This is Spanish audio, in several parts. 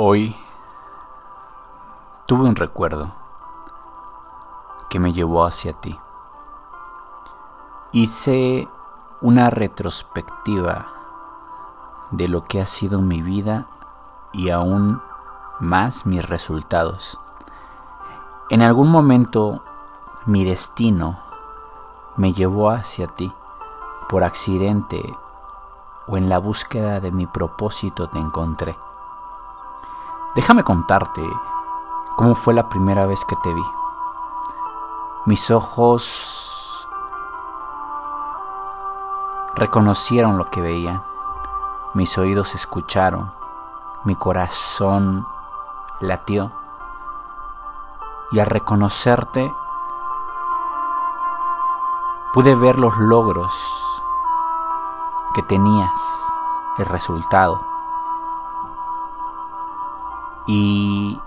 Hoy tuve un recuerdo que me llevó hacia ti. Hice una retrospectiva de lo que ha sido mi vida y aún más mis resultados. En algún momento mi destino me llevó hacia ti por accidente o en la búsqueda de mi propósito te encontré. Déjame contarte cómo fue la primera vez que te vi. Mis ojos reconocieron lo que veían, mis oídos escucharon, mi corazón latió y al reconocerte pude ver los logros que tenías, el resultado. Y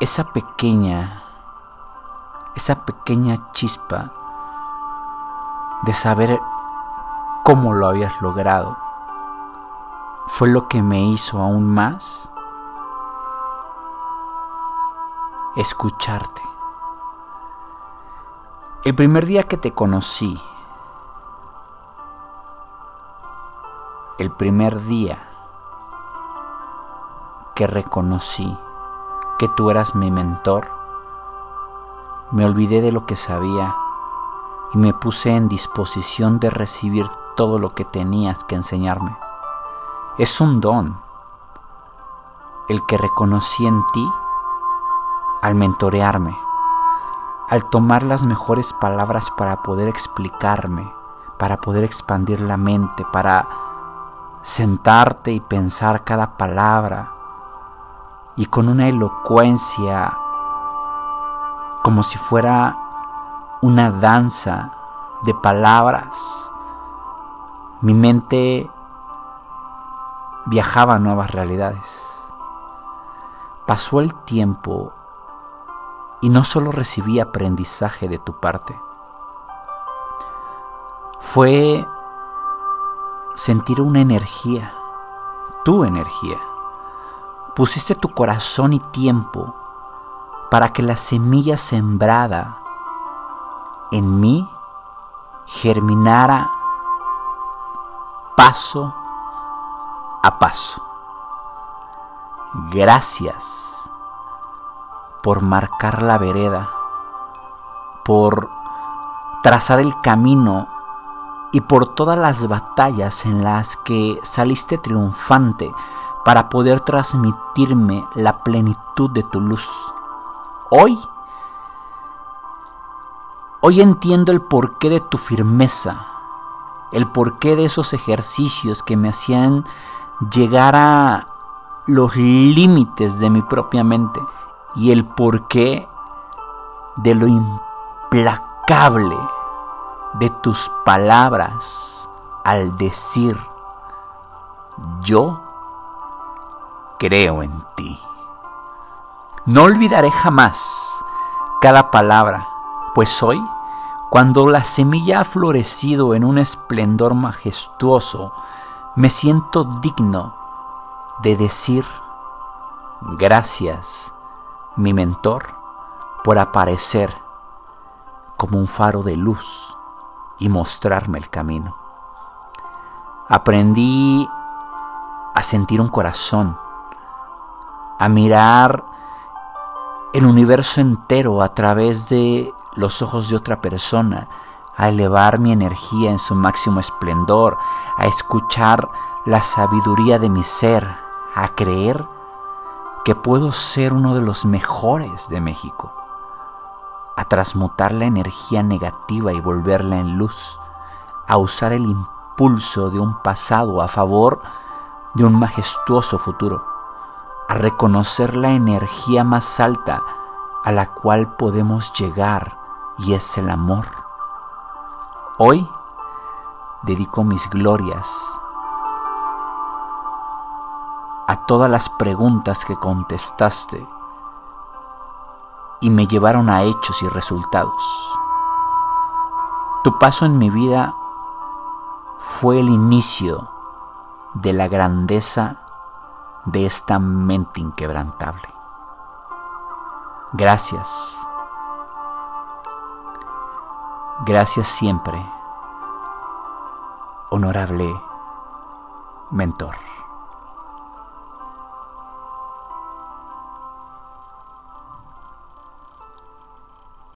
esa pequeña, esa pequeña chispa de saber cómo lo habías logrado, fue lo que me hizo aún más escucharte. El primer día que te conocí, el primer día que reconocí que tú eras mi mentor, me olvidé de lo que sabía y me puse en disposición de recibir todo lo que tenías que enseñarme. Es un don el que reconocí en ti al mentorearme, al tomar las mejores palabras para poder explicarme, para poder expandir la mente, para sentarte y pensar cada palabra, y con una elocuencia como si fuera una danza de palabras. Mi mente viajaba a nuevas realidades. Pasó el tiempo y no solo recibí aprendizaje de tu parte, fue sentir una energía, tu energía pusiste tu corazón y tiempo para que la semilla sembrada en mí germinara paso a paso. Gracias por marcar la vereda, por trazar el camino y por todas las batallas en las que saliste triunfante para poder transmitirme la plenitud de tu luz. Hoy, hoy entiendo el porqué de tu firmeza, el porqué de esos ejercicios que me hacían llegar a los límites de mi propia mente y el porqué de lo implacable de tus palabras al decir yo creo en ti. No olvidaré jamás cada palabra, pues hoy, cuando la semilla ha florecido en un esplendor majestuoso, me siento digno de decir gracias, mi mentor, por aparecer como un faro de luz y mostrarme el camino. Aprendí a sentir un corazón a mirar el universo entero a través de los ojos de otra persona, a elevar mi energía en su máximo esplendor, a escuchar la sabiduría de mi ser, a creer que puedo ser uno de los mejores de México, a transmutar la energía negativa y volverla en luz, a usar el impulso de un pasado a favor de un majestuoso futuro a reconocer la energía más alta a la cual podemos llegar y es el amor. Hoy dedico mis glorias a todas las preguntas que contestaste y me llevaron a hechos y resultados. Tu paso en mi vida fue el inicio de la grandeza de esta mente inquebrantable. Gracias. Gracias siempre, honorable mentor.